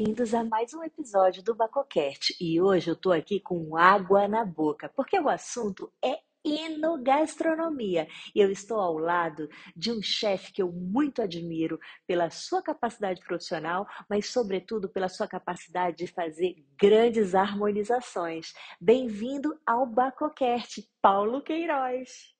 bem-vindos a mais um episódio do Bacocast. E hoje eu tô aqui com água na boca, porque o assunto é enogastronomia. E eu estou ao lado de um chefe que eu muito admiro pela sua capacidade profissional, mas sobretudo pela sua capacidade de fazer grandes harmonizações. Bem-vindo ao Bacocast, Paulo Queiroz.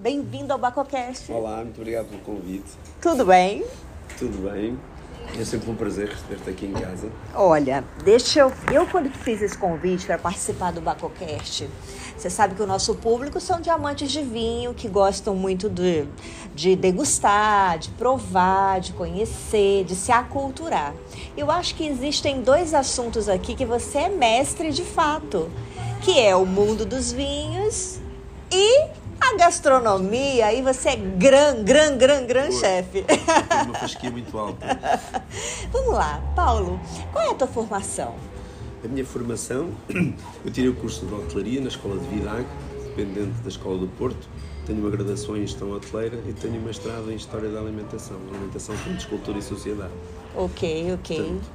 Bem-vindo ao Bacocast. Olá, muito obrigado pelo convite. Tudo bem? Tudo bem. É sempre um prazer receber-te aqui em casa. Olha, deixa eu. Eu, quando fiz esse convite para participar do Bacocast, você sabe que o nosso público são diamantes de vinho que gostam muito de, de degustar, de provar, de conhecer, de se aculturar. Eu acho que existem dois assuntos aqui que você é mestre de fato, que é o mundo dos vinhos e a gastronomia, aí você é gran, gran, gran, gran chefe. Uma fasquia muito alta. Vamos lá, Paulo, qual é a tua formação? A minha formação, eu tirei o curso de hotelaria na Escola de Vidag, dependente da Escola do Porto. Tenho uma graduação em Gestão Hoteleira e tenho uma mestrado em História da Alimentação, Alimentação, Fontes, Cultura e Sociedade. Ok, ok. Portanto,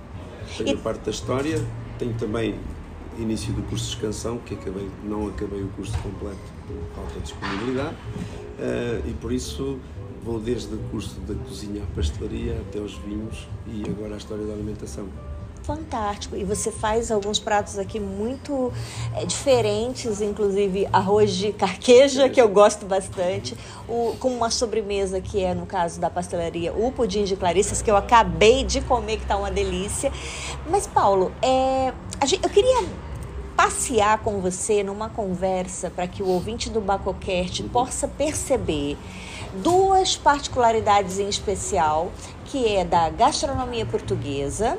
tenho e... a parte da História, tenho também início do curso de excansão, que acabei, não acabei o curso completo falta de disponibilidade, uh, e por isso vou desde o curso da cozinha à pastelaria até os vinhos e agora a história da alimentação. Fantástico! E você faz alguns pratos aqui muito é, diferentes, inclusive arroz de carqueja, que eu gosto bastante, o, com uma sobremesa que é, no caso da pastelaria, o pudim de clarissas, que eu acabei de comer, que está uma delícia. Mas, Paulo, é, gente, eu queria passear com você numa conversa para que o ouvinte do Bacocast possa perceber duas particularidades em especial, que é da gastronomia portuguesa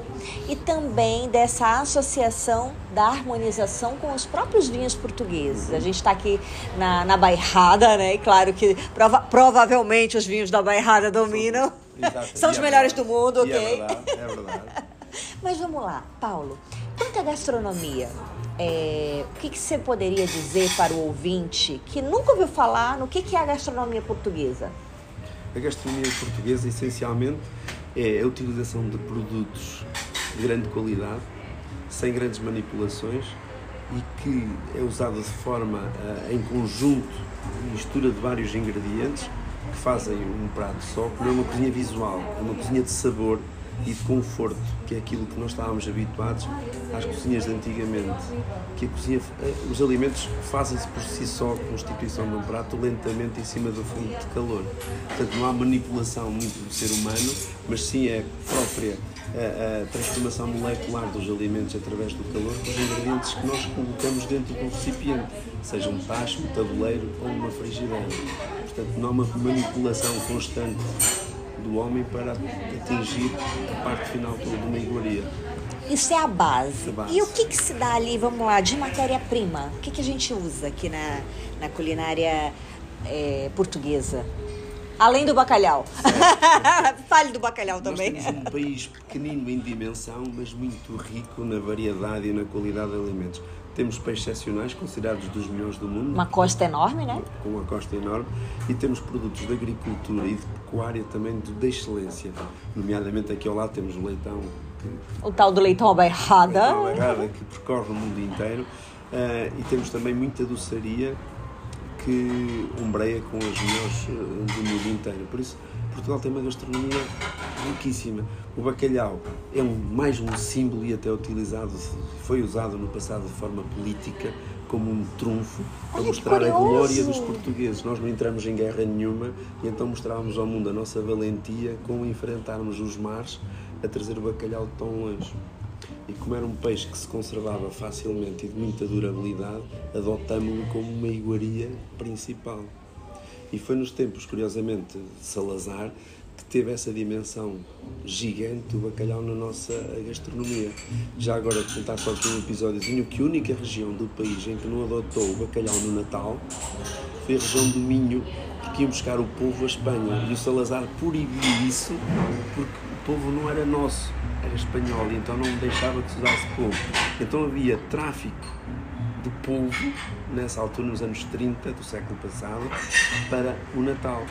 e também dessa associação da harmonização com os próprios vinhos portugueses. A gente está aqui na, na Bairrada, né? E claro que prova provavelmente os vinhos da Bairrada dominam. São os é melhores do mundo, ok? É verdade, é verdade. Mas vamos lá, Paulo. Quanto à gastronomia, é, o que, que, você poderia dizer para o ouvinte que nunca ouviu falar no que, que é a gastronomia portuguesa? A gastronomia portuguesa, essencialmente, é a utilização de produtos de grande qualidade, sem grandes manipulações e que é usada de forma uh, em conjunto, mistura de vários ingredientes que fazem um prato só, que não é uma cozinha visual, é uma cozinha de sabor e de conforto, que é aquilo que nós estávamos habituados às cozinhas de antigamente. Que cozinha, eh, os alimentos fazem-se por si só, a constituição de um prato, lentamente em cima do fundo de calor. Portanto, não há manipulação muito do ser humano, mas sim é própria a, a transformação molecular dos alimentos através do calor com os ingredientes que nós colocamos dentro do recipiente, seja um tacho, um tabuleiro ou uma frigideira. Portanto, não há uma manipulação constante do homem para atingir a parte final de uma iguaria. Isso é a base. a base. E o que, que se dá ali, vamos lá, de matéria-prima? O que, que a gente usa aqui na, na culinária é, portuguesa? Além do bacalhau. Fale do bacalhau também. Nós temos um país pequenino em dimensão, mas muito rico na variedade e na qualidade de alimentos. Temos peixes excepcionais, considerados dos melhores do mundo. Uma costa enorme, né? Com uma costa enorme. E temos produtos de agricultura e de pecuária também de, excelência. Nomeadamente aqui ao lado temos o leitão. Que, o tal do leitão aberrada. Leitão aberrada, que percorre o mundo inteiro. Uh, e temos também muita doçaria que umbreia com as melhores uh, do mundo inteiro. Por isso, Portugal tem uma gastronomia riquíssima. O bacalhau é um, mais um símbolo e até utilizado, foi usado no passado de forma política como um trunfo para Olha, mostrar a glória dos portugueses. Nós não entramos em guerra nenhuma e então mostrávamos ao mundo a nossa valentia com enfrentarmos os mares a trazer o bacalhau tão longe. E como era um peixe que se conservava facilmente e de muita durabilidade, adotámo-lo como uma iguaria principal. E foi nos tempos, curiosamente, de Salazar, que teve essa dimensão gigante do bacalhau na nossa gastronomia. Já agora, contar só aqui um episódiozinho, que a única região do país em que não adotou o bacalhau no Natal foi a região do Minho, porque iam buscar o povo a Espanha. E o Salazar proibiu isso porque o povo não era nosso, era espanhol, e então não deixava que se usasse povo. Então havia tráfico de povo, nessa altura, nos anos 30 do século passado, para o Natal.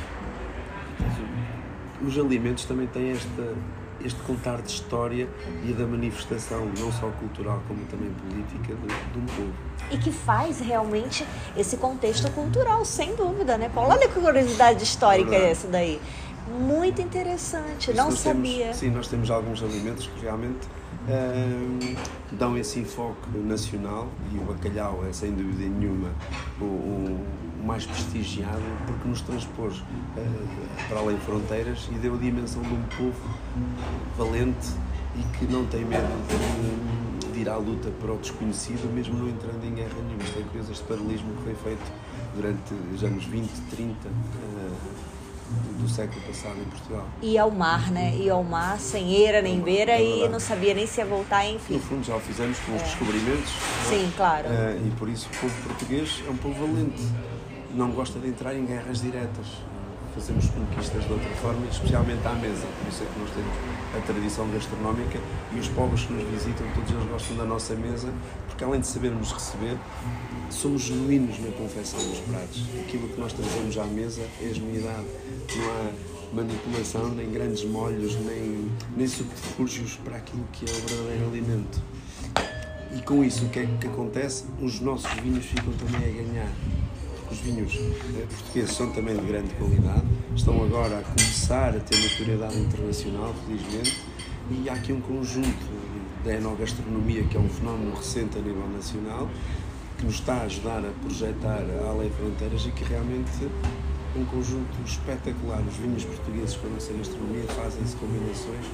Os alimentos também têm esta, este contar de história e da manifestação, não só cultural, como também política, de, de um povo. E que faz realmente esse contexto cultural, sem dúvida, né, Paulo? Olha que curiosidade histórica é essa daí. Muito interessante, não sabia. Temos, sim, nós temos alguns alimentos que realmente uh, dão esse enfoque nacional e o bacalhau é sem dúvida nenhuma o, o, o mais prestigiado porque nos transpôs uh, para além fronteiras e deu a dimensão de um povo valente e que não tem medo de, de ir à luta para o desconhecido, mesmo não entrando em guerra nenhuma. Isto é curioso, este paralelismo que foi feito durante os anos 20, 30. Uh, do século passado em Portugal. E ao mar, né? E ao mar sem eira nem beira é e não sabia nem se ia voltar, enfim. No fundo já o fizemos com os é. descobrimentos. É? Sim, claro. Uh, e por isso o povo português é um povo valente. Não gosta de entrar em guerras diretas. Fazemos conquistas de outra forma, especialmente à mesa. Por isso é que nós temos a tradição gastronómica e os povos que nos visitam, todos eles gostam da nossa mesa, porque além de sabermos receber, somos genuínos na confecção dos pratos. Aquilo que nós trazemos à mesa é genuidade. Não há manipulação, nem grandes molhos, nem, nem subterfúgios para aquilo que é o verdadeiro alimento. E com isso, o que é que acontece? Os nossos vinhos ficam também a ganhar. Os vinhos eh, portugueses são também de grande qualidade, estão agora a começar a ter notoriedade internacional, felizmente, e há aqui um conjunto da enogastronomia, que é um fenómeno recente a nível nacional, que nos está a ajudar a projetar além fronteiras e que realmente é um conjunto espetacular. Os vinhos portugueses com a nossa gastronomia fazem-se combinações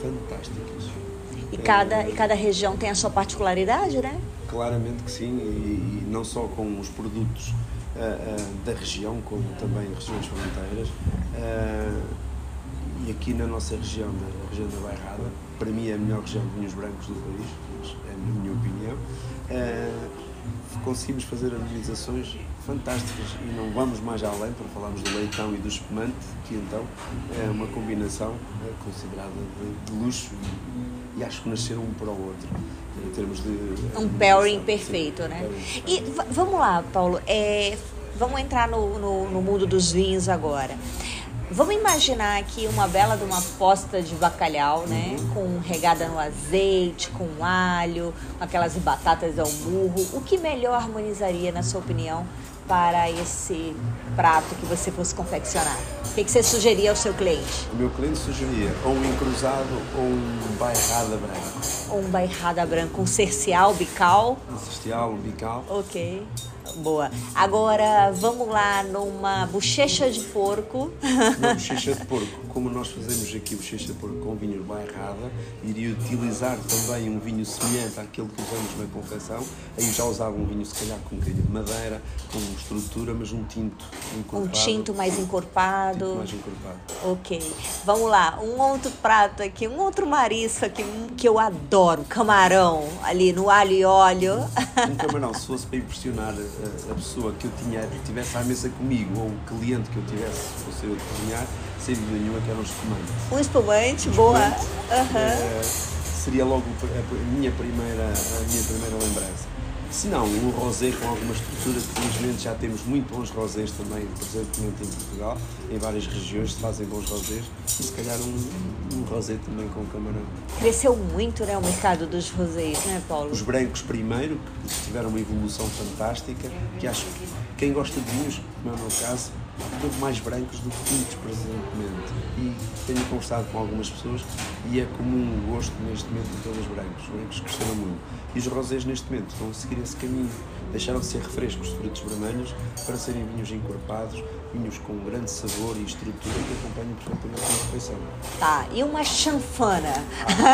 fantásticas. E cada, e cada região tem a sua particularidade, né? Claramente que sim, e, e não só com os produtos uh, uh, da região, como também regiões fronteiras. Uh, e aqui na nossa região, na região da Bairrada, para mim é a melhor região de vinhos brancos do país, é a minha opinião conseguimos fazer harmonizações fantásticas e não vamos mais além para falarmos do leitão e do espumante, que então é uma combinação considerada de, de luxo e, acho que nasceram um para o outro em termos de um pairing perfeito, sim, né? E vamos lá, Paulo, é, vamos entrar no, no, no mundo dos vinhos agora. Vamos imaginar aqui uma bela de uma posta de bacalhau, né? Uhum. Com regada no azeite, com alho, com aquelas batatas ao murro. O que melhor harmonizaria, na sua opinião, para esse prato que você fosse confeccionar? O que, você sugeria ao seu cliente? O meu cliente sugeria ou um encruzado ou um bairrada branco. Ou um bairrada branco, um cercial, bical? Um cercial, um bical. Ok. Boa. Agora vamos lá numa bochecha de porco. Uma bochecha de porco, como nós fazemos aqui bochecha de porco com vinho bairrada, iria utilizar também um vinho semelhante àquele que usamos na confecção. Aí já usava um vinho, se calhar, com um bocadinho de madeira, com estrutura, mas um tinto encorpado. Um tinto mais encorpado. Tinto mais encorpado. Ok. Vamos lá. Um outro prato aqui, um outro marisco aqui que eu adoro, camarão, ali no alho e óleo. Um camarão, se fosse para impressionar a, pessoa que eu tinha, tivesse à mesa comigo ou o cliente que eu tivesse, se fosse eu de cozinhar, sem dúvida nenhuma que era um espumante. Um espumante, um boa. Uhum. É, seria logo a minha primeira, a minha primeira lembrança. Se não, um rosé com alguma estrutura, que felizmente já temos muito bons rosés também, presentemente em Portugal, em várias regiões se fazem bons rosés, e se calhar um, um rosé também com camarão. Cresceu muito né, o mercado dos rosés, né, Paulo? Os brancos primeiro, que tiveram uma evolução fantástica, que acho que quem gosta de vinhos, como é o meu caso, muito mais brancos do que tintos presentemente. E tenho conversado com algumas pessoas e é comum o gosto neste momento de todos os brancos. Os brancos cresceram muito. E os rosés neste momento estão a seguir esse caminho. Deixaram de ser refrescos de frutos vermelhos para serem vinhos encorpados, vinhos com grande sabor e estrutura que acompanham perfeitamente a refeição. Tá, e uma chanfana?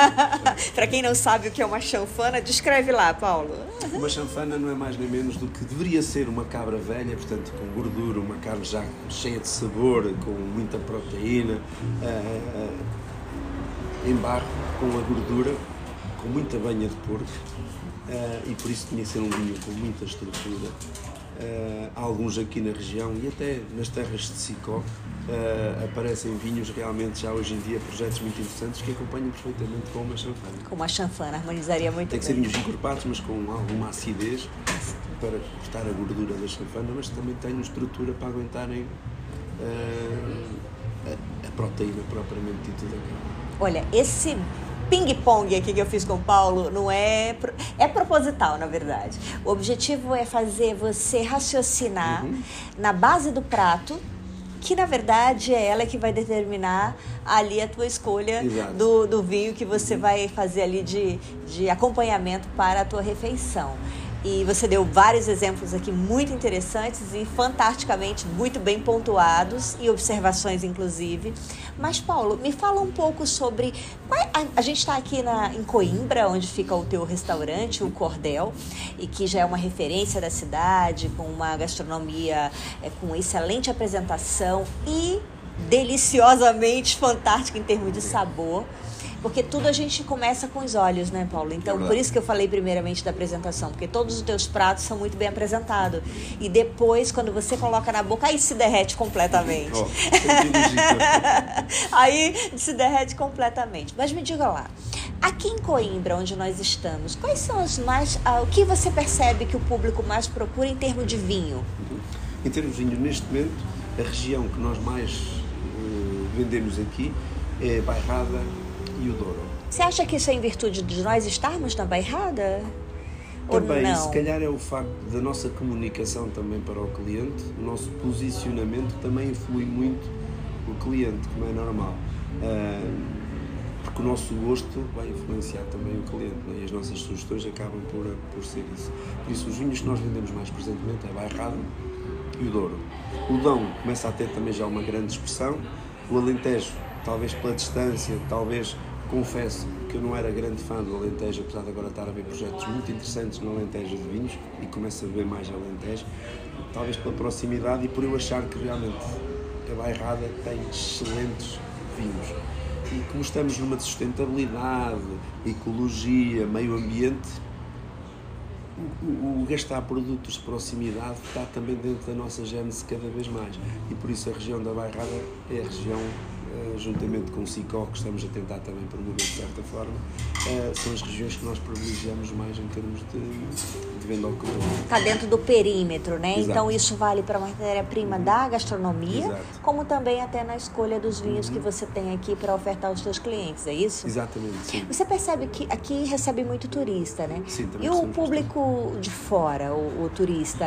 para quem não sabe o que é uma chanfana, descreve lá, Paulo. Uma chanfana não é mais nem menos do que deveria ser uma cabra velha, portanto com gordura, uma carne já cheia de sabor, com muita proteína, uh, uh, em barro, com a gordura, com muita banha de porco, uh, e por isso tinha que ser um vinho com muita estrutura. Uh, alguns aqui na região e até nas terras de Sicó uh, aparecem vinhos realmente já hoje em dia, projetos muito interessantes que acompanham perfeitamente com uma chanfana. Com uma chanfana, harmonizaria muito Tem que bem. ser vinhos encorpados, mas com alguma acidez para cortar a gordura da chanfana, mas também tenham estrutura para aguentarem uh, a, a, proteína propriamente dita da carne. Olha, esse ping-pong aqui que eu fiz com o Paulo não é é proposital, na verdade. O objetivo é fazer você raciocinar uhum. na base do prato, que na verdade é ela que vai determinar ali a tua escolha do, do vinho que você uhum. vai fazer ali de, de acompanhamento para a tua refeição. E você deu vários exemplos aqui muito interessantes e fantasticamente muito bem pontuados e observações inclusive. Mas Paulo, me fala um pouco sobre a, a gente está aqui na, em Coimbra, onde fica o teu restaurante, o Cordel, e que já é uma referência da cidade, com uma gastronomia é, com excelente apresentação e deliciosamente fantástica em termos de sabor. Porque tudo a gente começa com os olhos, né, Paulo? Então, por isso que eu falei primeiramente da apresentação, porque todos os teus pratos são muito bem apresentados. E depois, quando você coloca na boca, aí se derrete completamente. Oh, aí se derrete completamente. Mas me diga lá, aqui em Coimbra, onde nós estamos, quais são os mais. Ah, o que você percebe que o público mais procura em termos de vinho? Uhum. Em termos de vinho, neste momento, a região que nós mais uh, vendemos aqui é Bairrada o Douro. Você acha que isso é em virtude de nós estarmos na Bairrada? Também, não? se calhar é o facto da nossa comunicação também para o cliente, o nosso posicionamento também influi muito o cliente, como é normal. Uh, porque o nosso gosto vai influenciar também o cliente né? e as nossas sugestões acabam por, por ser isso. Por isso, os vinhos que nós vendemos mais presentemente é Bairrada e o Douro. O Dão começa a ter também já uma grande expressão, o Alentejo, talvez pela distância, talvez confesso que eu não era grande fã do Alentejo, apesar de agora estar a ver projetos muito interessantes no Alentejo de vinhos e começo a ver mais Alentejo, talvez pela proximidade e por eu achar que realmente a Bairrada tem excelentes vinhos. E como estamos numa sustentabilidade, ecologia, meio ambiente, o, o, gastar produtos de proximidade está também dentro da nossa gênese cada vez mais. E por isso a região da Bairrada é a região juntamente com o SICO, que estamos a tentar também promover de certa forma, uh, são as regiões que nós privilegiamos mais em termos de, de venda ao cliente. Está dentro do perímetro, né? Exato. Então isso vale para a matéria-prima da gastronomia, Exato. como também até na escolha dos vinhos uhum. que você tem aqui para ofertar aos seus clientes, é isso? Exatamente, sim. Você percebe que aqui recebe muito turista, né? Sim, também E o público de fora, o, o turista,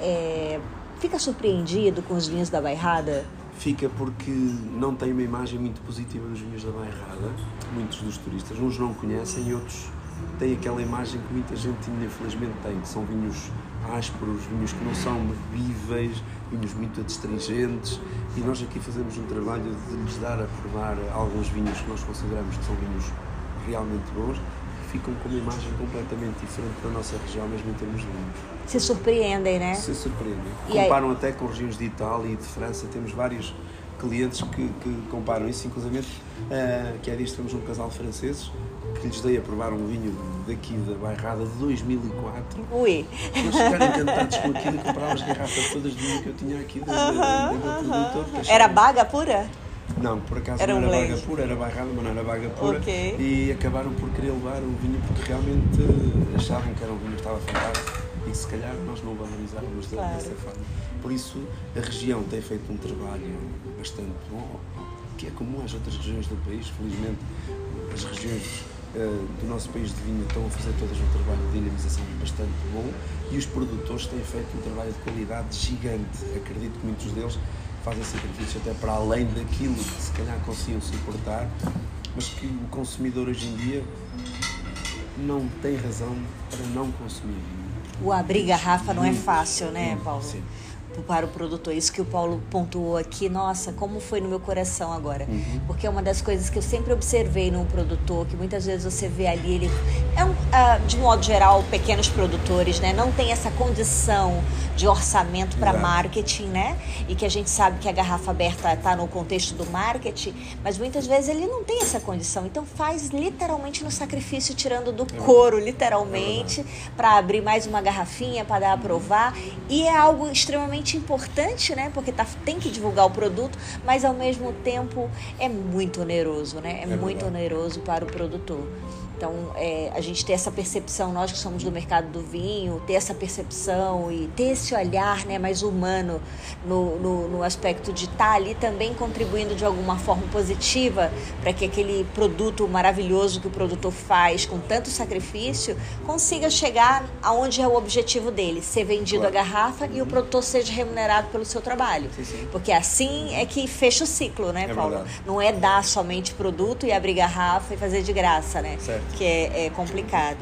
é, fica surpreendido com os vinhos da Bairrada? Fica porque não tem uma imagem muito positiva dos vinhos da Bairrada, muitos dos turistas, uns não conhecem e outros têm aquela imagem que muita gente infelizmente tem, que são vinhos ásperos, vinhos que não são bebíveis, vinhos muito adstringentes e nós aqui fazemos um trabalho de lhes dar a provar alguns vinhos que nós consideramos que são vinhos realmente bons ficam com uma imagem completamente diferente da nossa região, mesmo em termos de vinhos. Se surpreendem, né? Se surpreendem. E Comparam aí... até com regiões de Itália e de França. Temos vários clientes que, que comparam isso, inclusive uh, que há dias temos um casal de franceses que lhes dei a provar um vinho daqui da Bairrada de 2004. Ui! Eles ficaram encantados com aquilo e compraram as garrafas todas de vinho que eu tinha aqui da, uh da, da, uh -huh. Era baga pura? Não, por acaso era não era um pura, era barrada, mas não era baga pura. Okay. E acabaram por querer levar o vinho porque realmente achavam que era um vinho que estava fantástico e se calhar nós não valorizávamos claro. dessa forma. Por isso a região tem feito um trabalho bastante bom, que é comum às outras regiões do país. Felizmente as regiões uh, do nosso país de vinho estão a fazer todas um trabalho de dinamização bastante bom e os produtores têm feito um trabalho de qualidade gigante. Acredito que muitos deles fazem sacrifícios até para além daquilo que se calhar conseguiam suportar, mas que o consumidor hoje em dia não tem razão para não consumir. O abrir garrafa não é fácil, né, Paulo? Sim para o produtor. Isso que o Paulo pontuou aqui, nossa, como foi no meu coração agora. Uhum. Porque é uma das coisas que eu sempre observei num produtor, que muitas vezes você vê ali, ele é um, uh, de modo geral, pequenos produtores, né? Não tem essa condição de orçamento para marketing, né? E que a gente sabe que a garrafa aberta está no contexto do marketing, mas muitas vezes ele não tem essa condição. Então faz literalmente no sacrifício, tirando do couro, literalmente, é para abrir mais uma garrafinha, para dar a provar. E é algo extremamente extremamente importante, né? Porque tá, tem que divulgar o produto, mas ao mesmo tempo é muito oneroso, né? É, é muito verdade. oneroso para o produtor. Então, é, a gente ter essa percepção, nós que somos do mercado do vinho, ter essa percepção e ter esse olhar né, mais humano no, no, no aspecto de estar tá ali também contribuindo de alguma forma positiva para que aquele produto maravilhoso que o produtor faz com tanto sacrifício consiga chegar aonde é o objetivo dele, ser vendido claro. a garrafa e o produtor seja remunerado pelo seu trabalho. Sim, sim. Porque assim é que fecha o ciclo, né, é Paulo? Verdade. Não é dar somente produto e abrir garrafa e fazer de graça, né? Certo que é, é complicado.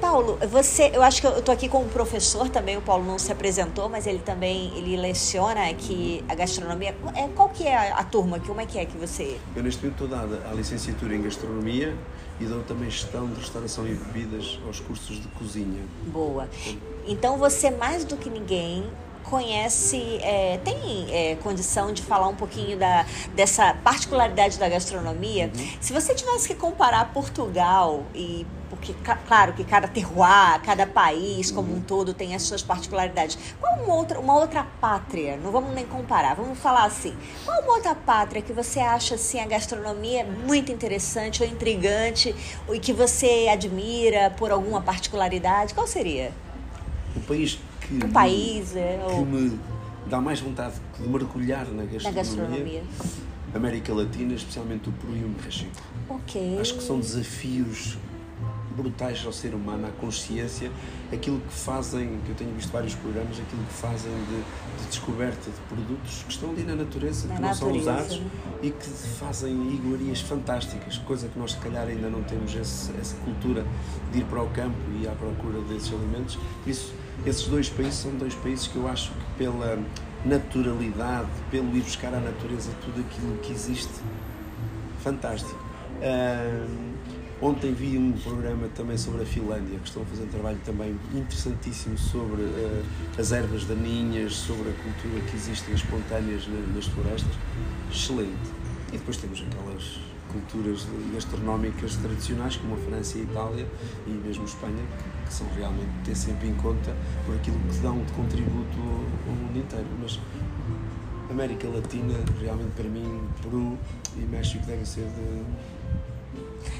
Paulo, você, eu acho que eu estou aqui com um professor também, o Paulo não se apresentou, mas ele também ele leciona aqui a gastronomia. É, qual que é a, a turma? Como é que é que você... Eu neste momento estou dada a licenciatura em gastronomia e dou também gestão de restauração e bebidas aos cursos de cozinha. Boa. Então você mais do que ninguém conhece, é, tem é, condição de falar um pouquinho da, dessa particularidade da gastronomia. Uhum. Se você tivesse que comparar Portugal e porque claro que cada terroir, cada país como uhum. um todo tem as suas particularidades. Qual uma outra, uma outra pátria? Não vamos nem comparar, vamos falar assim. Qual uma outra pátria que você acha assim a gastronomia muito interessante ou intrigante e que você admira por alguma particularidade? Qual seria? O país que, um país, é, que ou... me dá mais vontade de mergulhar na gastronomia, na gastronomia. América Latina, especialmente o Peru e o México. Ok. Acho que são desafios brutais ao ser humano, à consciência, aquilo que fazem, que eu tenho visto vários programas, aquilo que fazem de, de descoberta de produtos que estão ali na natureza, na que natureza. não são usados e que fazem iguarias fantásticas, coisa que nós se calhar ainda não temos esse, essa cultura de ir para o campo e à procura desses alimentos. Isso, esses dois países são dois países que eu acho que pela naturalidade, pelo ir buscar à natureza tudo aquilo que existe, fantástico. Uh, ontem vi um programa também sobre a Finlândia, que estão a fazer um trabalho também interessantíssimo sobre uh, as ervas daninhas, sobre a cultura que existem espontâneas nas florestas. Excelente. E depois temos aquelas culturas gastronómicas tradicionais, como a França e a Itália e mesmo a Espanha, que, que são realmente ter sempre em conta por aquilo que dão de contributo ao mundo inteiro. Mas América Latina, realmente para mim, Peru e México devem ser de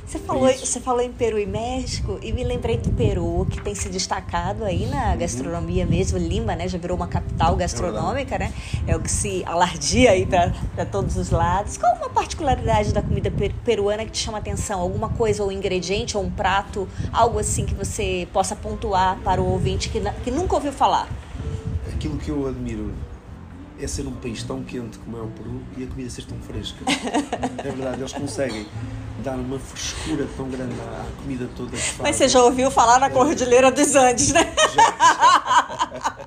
você falou, você falou em Peru e México e me lembrei do Peru, que tem se destacado aí na uhum. gastronomia mesmo. Lima, né? Já virou uma capital gastronômica, é né? É o que se alardia aí para todos os lados. Qual uma particularidade da comida peruana que te chama atenção? Alguma coisa, ou um ingrediente, ou um prato, algo assim que você possa pontuar para o ouvinte que, que nunca ouviu falar? Aquilo que eu admiro é ser um país tão quente como é o Peru e a comida ser tão fresca. é verdade, eles conseguem dar uma frescura tão grande à comida toda que fazem. Mas você já ouviu falar na Cordilheira dos Andes, né? Já.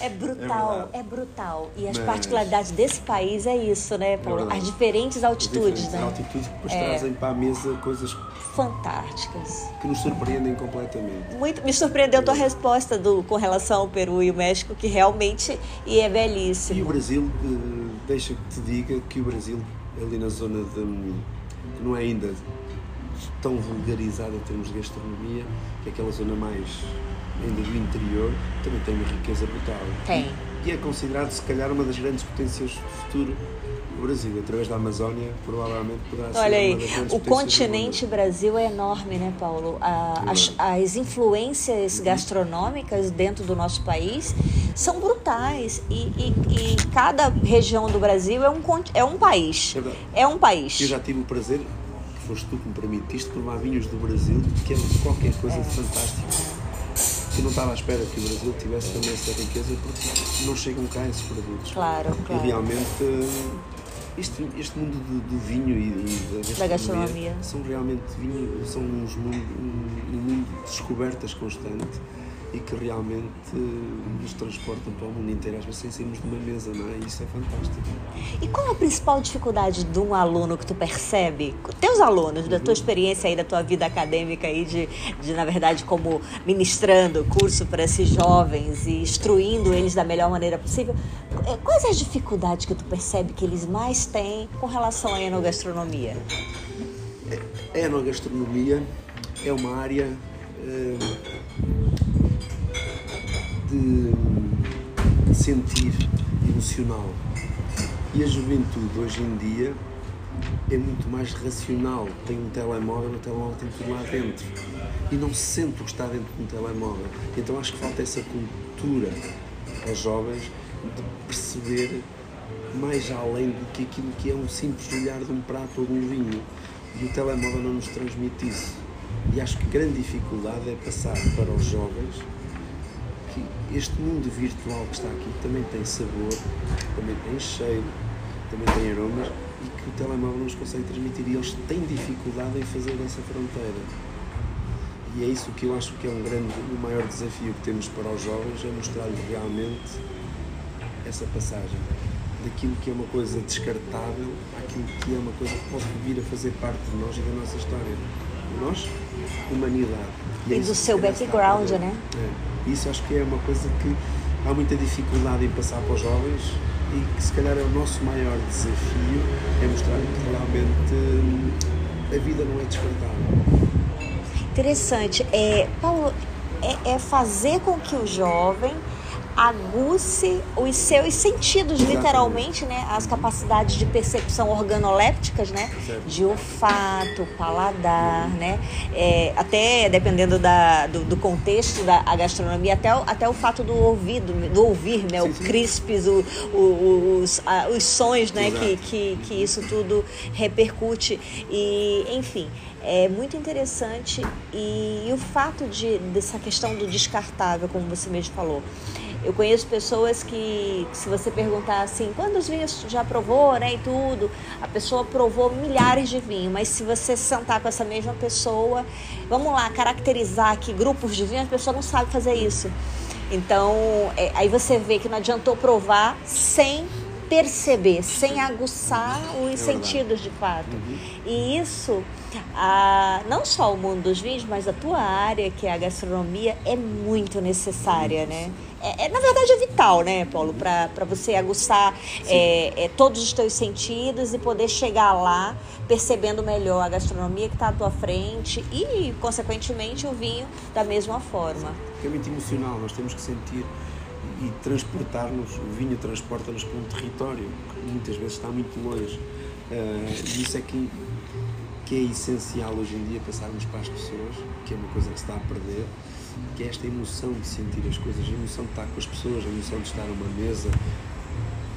É brutal, é, é, brutal. E as Mas... particularidades desse país é isso, né, Paulo? É as diferentes altitudes, As diferentes né? altitudes que depois é. trazem para a mesa coisas fantásticas. Que nos surpreendem completamente. Muito, me surpreendeu a tua resposta do, com relação ao Peru e o México, que realmente e é belíssimo. E o Brasil, deixa que te diga que o Brasil, ali na zona de que não é ainda tão vulgarizada em termos de gastronomia, que é aquela zona mais ainda do interior, também tem uma riqueza brutal. Tem. E é considerado, se calhar, uma das grandes potências do futuro do Brasil. Através da Amazónia, provavelmente poderá Olha ser aí, uma das grandes o continente Brasil é enorme, né, Paulo? A, as, as, influências uhum. gastronômicas dentro do nosso país são brutais. E, e, e, cada região do Brasil é um, é um país. É, é um país. Eu já tive o prazer, que foste tu que me permitiste, provar vinhos do Brasil, que é qualquer coisa é. de que não estava à espera que o Brasil tivesse também essa riqueza porque não chegam cá esses produtos. Claro, claro. E realmente este, este mundo do, do vinho e, e da, gastronomia, são realmente vinho, são uns mundo, um, um mundo de descobertas constante e que realmente nos transportam para o mundo inteiro, às vezes sem sairmos de uma mesa, não é? E isso é fantástico. E qual a principal dificuldade de um aluno que tu percebe? Teus alunos, da tua experiência aí, da tua vida acadêmica aí, de, de na verdade, como ministrando curso para esses jovens e instruindo eles da melhor maneira possível, é, quais as dificuldades que tu percebe que eles mais têm com relação à enogastronomia? A enogastronomia é uma área eh, de sentir emocional. E a juventude hoje em dia é muito mais racional. Tem um telemóvel, o telemóvel tem tudo lá dentro. E não se sente o que está dentro de um telemóvel. Então acho que falta essa cultura aos jovens de perceber mais além do que aquilo que é um simples olhar de um prato ou de um vinho. E o telemóvel não nos transmite isso. E acho que grande dificuldade é passar para os jovens este mundo virtual que está aqui também tem sabor, também tem cheiro, também tem aromas e que o telemóvel nos consegue transmitir e eles têm dificuldade em fazer essa fronteira. E é isso que eu acho que é um grande, o maior desafio que temos para os jovens, é mostrar-lhes realmente essa passagem daquilo que é uma coisa descartável àquilo que é uma coisa que pode vir a fazer parte de nós e da nossa história. Nós, humanidade. E, e do seu background, né? É. Isso acho que é uma coisa que há muita dificuldade em passar para os jovens e que se calhar é o nosso maior desafio é mostrar que realmente hum, a vida não é descartável. Interessante. É, Paulo, é, é fazer com que o jovem aguce os seus sentidos, Exatamente. literalmente, né? As capacidades de percepção organolépticas, né? Certo. De olfato, paladar, né? É, até dependendo da, do, do, contexto da gastronomia, até, até o fato do ouvido, do ouvir, né? Sim, o crispes, o, o, os, a, os sons, né? Que, que, que isso tudo repercute. E, enfim é muito interessante e, e, o fato de dessa questão do descartável, como você mesmo falou, eu conheço pessoas que, se você perguntar assim, quantos vinhos já provou, né, e tudo, a pessoa provou milhares de vinhos, mas se você sentar com essa mesma pessoa, vamos lá, caracterizar aqui grupos de vinhos, a pessoa não sabe fazer isso. Então, é, aí você vê que não adiantou provar sem perceber, sem aguçar os é sentidos de fato. Uhum. E isso, a, não só o mundo dos vinhos, mas a tua área, que é a gastronomia, é muito necessária, né? É, é, na verdade é vital, né, Paulo, para você aguçar é, é, todos os teus sentidos e poder chegar lá percebendo melhor a gastronomia que está à tua frente e, consequentemente, o vinho da mesma forma. É muito emocional, nós temos que sentir e transportar-nos, o vinho transporta-nos para um território que muitas vezes está muito longe. Uh, e isso é que, que é essencial hoje em dia passarmos para as pessoas, que é uma coisa que se está a perder, que é esta emoção de sentir as coisas, a emoção de estar com as pessoas, a emoção de estar a uma mesa,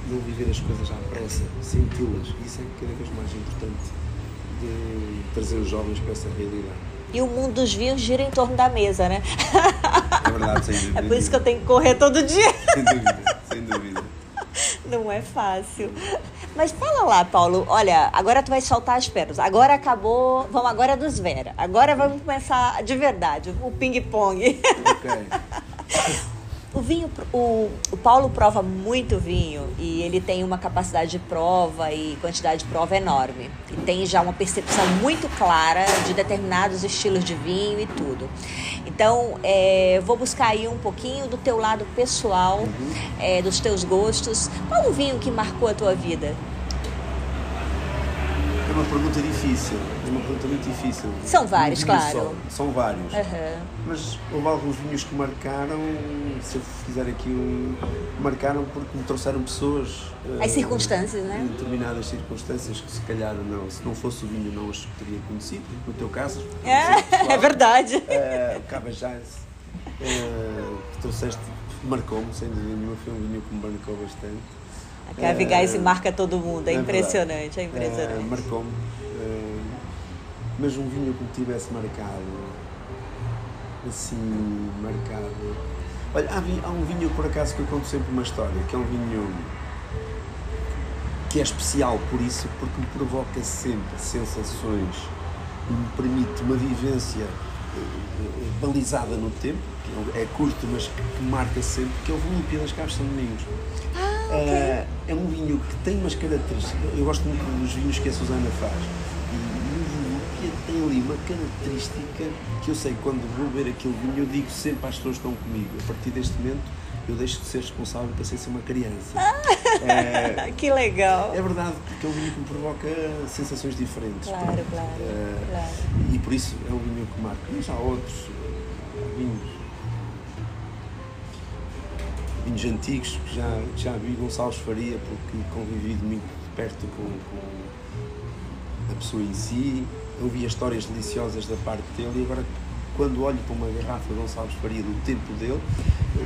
não viver as coisas à pressa, senti-las. Isso é cada vez mais importante de trazer os jovens para essa realidade e o mundo dos vinhos gira em torno da mesa, né? É verdade, sem dúvida. É por isso que eu tenho que correr todo dia. Sem dúvida, sem dúvida. Não é fácil. Mas fala lá, Paulo. Olha, agora tu vai soltar as pérolas. Agora acabou. Vamos agora dos Vera. Agora vamos começar de verdade o ping-pong. Ok. O vinho, o, o Paulo prova muito vinho e ele tem uma capacidade de prova e quantidade de prova enorme. E tem já uma percepção muito clara de determinados estilos de vinho e tudo. Então, é, vou buscar aí um pouquinho do teu lado pessoal, uhum. é, dos teus gostos. Qual o vinho que marcou a tua vida? É uma pergunta difícil, é uma pergunta muito difícil. São vários, um claro. Só. São vários. Uhum. Mas houve alguns vinhos que marcaram, se eu fizer aqui um. marcaram porque me trouxeram pessoas. As uh, circunstâncias, né? Determinadas circunstâncias que se calhar não, se não fosse o vinho não teria conhecido. No teu caso. É, é verdade. Uh, Cabajás, uh, que trouxeste, marcou-me, sem dúvida nenhuma, foi um vinho que me marcou bastante. A é, marca todo mundo, é, é impressionante, é impressionante. É, Marcou-me. É, mas um vinho que me tivesse marcado, assim, marcado. Olha, há, há um vinho por acaso que eu conto sempre uma história, que é um vinho que é especial por isso, porque me provoca sempre sensações e me permite uma vivência balizada no tempo, que é curto, mas que marca sempre, que é o Volúpia das Caves São Domingos. Ah, okay. uh, é um vinho que tem umas características. Eu gosto muito dos vinhos que a Susana faz. E, o Volúpia tem ali uma característica que eu sei, quando vou ver aquele vinho, eu digo sempre às pessoas que estão comigo, a partir deste momento eu deixo de ser responsável para ser uma criança. é, que legal! É verdade, porque é um vinho que me provoca sensações diferentes. Claro, claro, é, claro. E por isso é um vinho que marca. Mas há outros vinhos, vinhos antigos que já, já vi Gonçalves Faria, porque convivi muito perto com, com a pessoa em si. Eu vi histórias deliciosas da parte dele e agora quando olho para uma garrafa de Gonçalves Faria do tempo dele,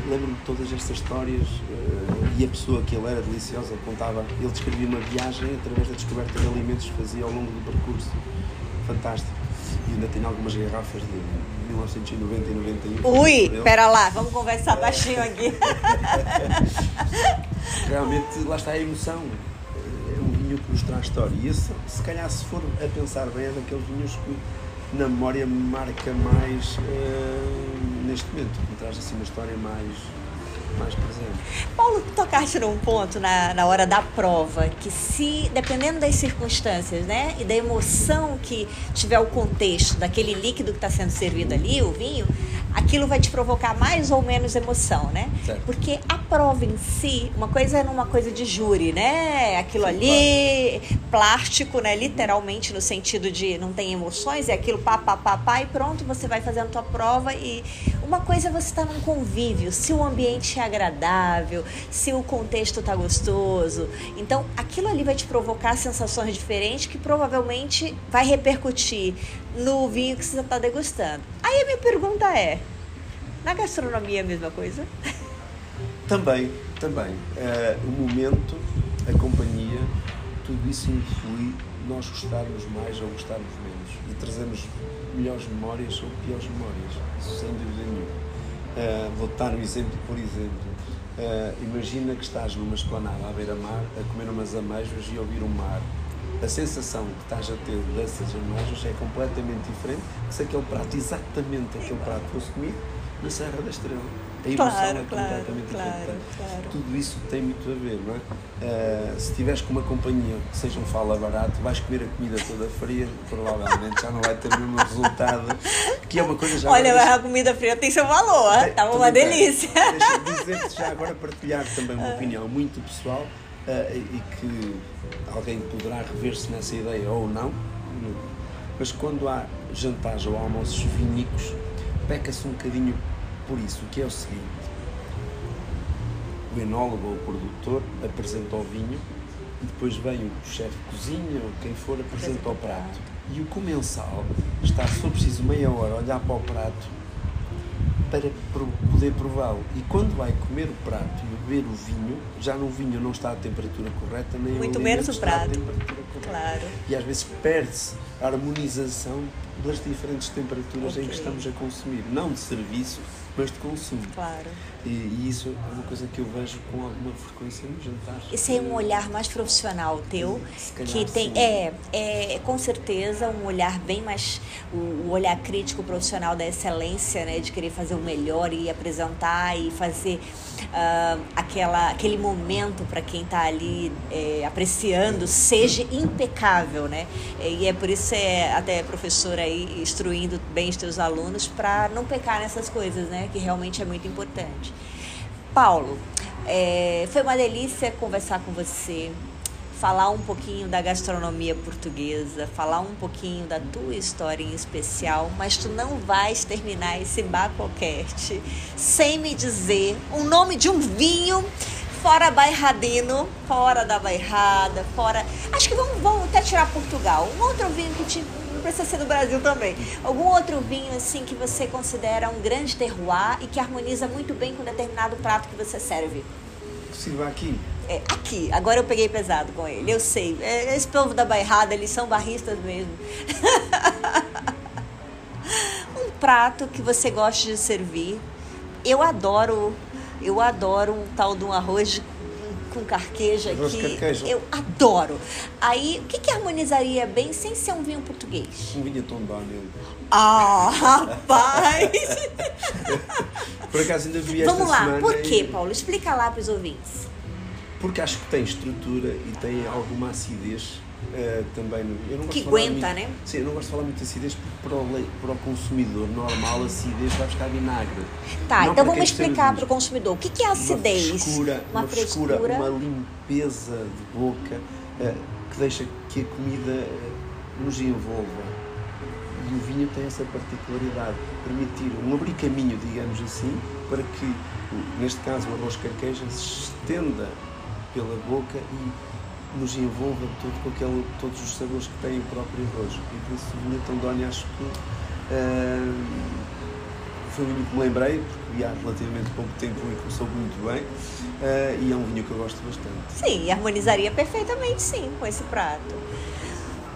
lembro-me de todas estas histórias uh, e a pessoa que ele era deliciosa contava, ele descrevia uma viagem através da descoberta de alimentos que fazia ao longo do percurso. Fantástico. E ainda tenho algumas garrafas de 1990 e 91. Ui, espera lá, vamos conversar baixinho aqui. Realmente, lá está a emoção. É um vinho que nos traz história. E esse, se calhar, se for a pensar bem, é daqueles vinhos que na memória me marca mais uh, neste momento, me traz assim uma história mais, mais presente. Paulo, tocaste num ponto na, na hora da prova, que se, dependendo das circunstâncias, né, e da emoção que tiver o contexto daquele líquido que está sendo servido ali, o vinho, aquilo vai te provocar mais ou menos emoção, né? Certo. Porque a prova em si, uma coisa é numa coisa de júri, né? Aquilo Sim, ali, claro. plástico, né? Literalmente no sentido de não tem emoções, é aquilo pá, pá, pá, pá, e pronto, você vai fazendo a tua prova e uma coisa é você estar tá num convívio, se o ambiente é agradável, se o contexto tá gostoso. Então, aquilo ali vai te provocar sensações diferentes que provavelmente vai repercutir no vinho que você está degustando. Aí a minha pergunta é: na gastronomia é a mesma coisa? Também, também. Uh, o momento, a companhia, tudo isso influi nós gostarmos mais ou gostarmos menos e trazemos melhores memórias ou piores memórias, sem dúvida nenhuma. Uh, vou dar um exemplo, por exemplo. Uh, imagina que estás numa esplanada à beira-mar a comer umas ameijas e ouvir o mar a sensação que estás a ter dessas imagens é completamente diferente se aquele prato, exatamente aquele prato fosse comido na Serra da Estrela. A emoção claro, é completamente claro, diferente. Claro. Tudo isso tem muito a ver, não é? Uh, se estiveres com uma companhia que seja um fala barato, vais comer a comida toda fria, provavelmente já não vai ter o mesmo resultado. Que é uma coisa já. Olha, a comida fria tem seu valor, está uma delícia. Deixa-me dizer-te já agora partilhar também uma opinião muito pessoal e que alguém poderá rever-se nessa ideia ou não, mas quando há jantares ou almoços vinílicos, peca-se um bocadinho por isso, que é o seguinte: o enólogo ou o produtor apresenta o vinho e depois vem o chefe de cozinha ou quem for apresenta o prato. E o comensal está, se for preciso, meia hora a olhar para o prato para poder prová-lo. E quando vai comer o prato e beber o vinho, já no vinho não está a temperatura correta, nem Muito o menos o prato. Claro. E às vezes perde-se a harmonização das diferentes temperaturas okay. em que estamos a consumir. Não de serviço, mas de consumo. Claro. E, isso é uma coisa que eu vejo com alguma frequência nos jantares. Esse é um olhar mais profissional teu, que tem sim. é, é com certeza um olhar bem mais o, o, olhar crítico profissional da excelência, né, de querer fazer o melhor e apresentar e fazer uh, aquela aquele momento para quem está ali é, apreciando seja impecável, né? E é por isso é até professora aí instruindo bem os teus alunos para não pecar nessas coisas, né? Que realmente é muito importante. Paulo, é, foi uma delícia conversar com você, falar um pouquinho da gastronomia portuguesa, falar um pouquinho da tua história em especial, mas tu não vais terminar esse Bacocast sem me dizer o nome de um vinho fora bairradino, fora da bairrada, fora. Acho que vamos, vamos até tirar Portugal. Um outro vinho que te precisa ser do Brasil também. Algum outro vinho assim que você considera um grande terroir e que harmoniza muito bem com determinado prato que você serve? Sirva aqui. É, aqui. Agora eu peguei pesado com ele. Eu sei. É, esse povo da bairrada, eles são barristas mesmo. um prato que você gosta de servir. Eu adoro, eu adoro um tal de um arroz com carqueja Arroz que carqueja. eu adoro. Aí, o que, que harmonizaria bem sem ser um vinho português? Um vinho Tondónio. Ah, rapaz! Por acaso ainda vi Vamos lá, semana. por e- quê, Paulo? Explica lá para os ouvintes. Porque acho que tem estrutura e tem alguma acidez eh, também. Eu não gosto Que aguenta, muito- né? Sim, eu não gosto de falar muito de acidez porque para o, para o consumidor normal, acidez vai buscar vinagre. Tá, Não então vamos explicar para o consumidor. O que, que é acidez? Uma frescura, uma, frescura, uma limpeza de boca eh, que deixa que a comida eh, nos envolva. E o vinho tem essa particularidade, permitir um abrir caminho, digamos assim, para que, neste caso, o arroz carqueja se estenda pela boca e nos envolva todo, com aquele, todos os sabores que tem o próprio arroz. E por isso o vinho Tondoni acho que eh, foi um vinho que me lembrei, porque vi há relativamente pouco tempo e começou muito bem. eh, e é um vinho que eu gosto bastante. Sim, harmonizaria perfeitamente sim com esse prato.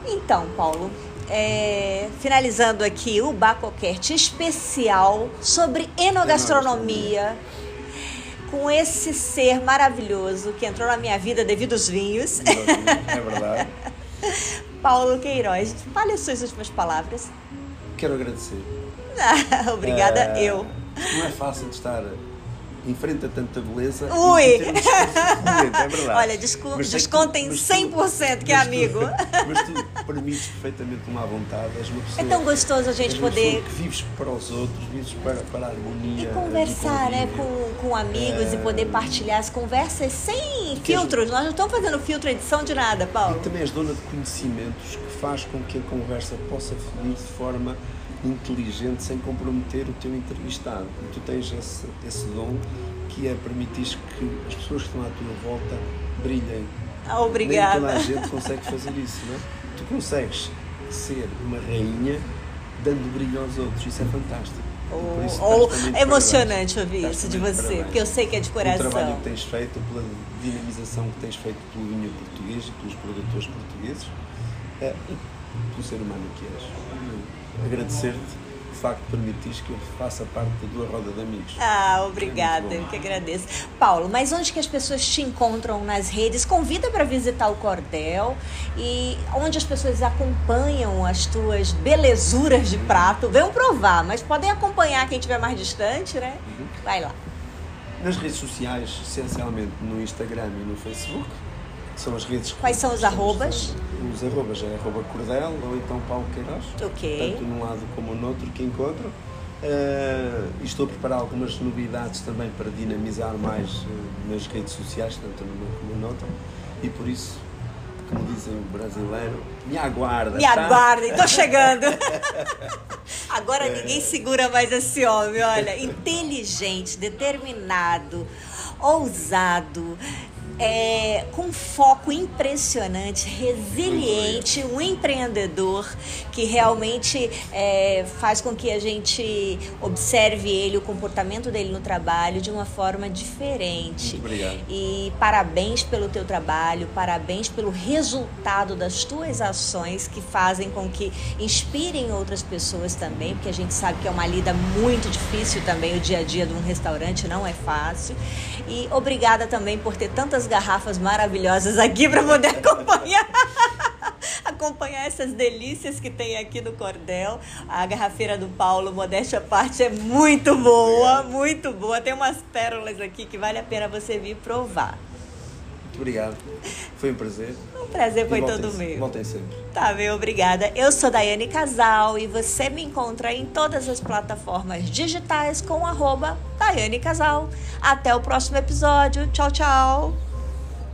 Então, Paulo, é, finalizando aqui o Bacoquete especial sobre enogastronomia, com esse ser maravilhoso que entrou na minha vida devido aos vinhos, É verdade. Paulo Queiroz. Fale as suas últimas palavras. Quero agradecer. Obrigada, Eh, eu. Não é fácil de estar em frente a tanta beleza. Ui! e é verdade. Olha, desco- Mas descontem mas 100% que é amigo. mas tu permites perfeitamente uma vontade. És uma pessoa, É tão gostoso a gente és poder que vives para os outros, vives para, para a harmonia. E conversar, né, com, com amigos e poder partilhar as conversas sem filtros. Nós não estamos fazendo filtro edição de nada, E Paulo. também és dona de conhecimentos que faz com que a conversa possa fluir de forma inteligente, sem comprometer o teu entrevistado. E tu tens esse, esse dom que é permitir que as pessoas que estão à tua volta brilhem. Ah, Nem toda Obrigada. a gente consegue fazer isso, não é? Tu consegues ser uma rainha dando brilho aos outros, isso é fantástico. Isso também de emocionante ouvir isso de você, parabéns. porque eu sei que é de O trabalho coração. que tens feito, pela dinamização que tens feito pelo vinho português e pelos produtores portugueses é, pelo ser humano que és. Agradecer-te o facto de permitires que eu faça parte da tua roda de amigos. Ah, obrigada, É eu que agradeço. Paulo, mas onde que as pessoas te encontram nas redes? Convida para visitar o Cordel e onde as pessoas acompanham as tuas belezuras de prato. Venham provar, mas podem acompanhar quem estiver mais distante, né? Uhum. Vai lá. Nas redes sociais, essencialmente no Instagram e no Facebook, são as redes Quais são os arrobas? Os arrobas é arroba Cordel ou então Paulo Queiroz. Ok. Tanto num lado como no outro que encontro. E estou a preparar algumas novidades também para dinamizar mais eh, nas redes sociais, tanto numa como noutra. E por isso, como dizem o brasileiro, me aguarda. Me tá? aguardem, tô chegando. Agora ninguém segura mais esse homem, olha, inteligente, determinado, ousado, é, com foco impressionante, resiliente, um empreendedor que realmente é, faz com que a gente observe ele, o comportamento dele no trabalho de uma forma diferente. Muito obrigado. E parabéns pelo teu trabalho, parabéns pelo resultado das tuas ações que fazem com que inspirem outras pessoas também, porque a gente sabe que é uma lida muito difícil também, o dia a dia de um restaurante não é fácil. E obrigada também por ter tantas garrafas maravilhosas aqui para poder acompanhar. acompanhar essas delícias que tem aqui no Cordel. A garrafeira do Paulo, modéstia à parte, é muito boa, muito boa. Tem umas pérolas aqui que vale a pena você vir provar. Muito obrigado. Foi um prazer. O prazer foi todo meu. Voltem sempre. Tá, meu, obrigada. Eu sou Daiane Casal e você me encontra em todas as plataformas digitais com arroba Daiane Casal. Até o próximo episódio. Tchau, tchau.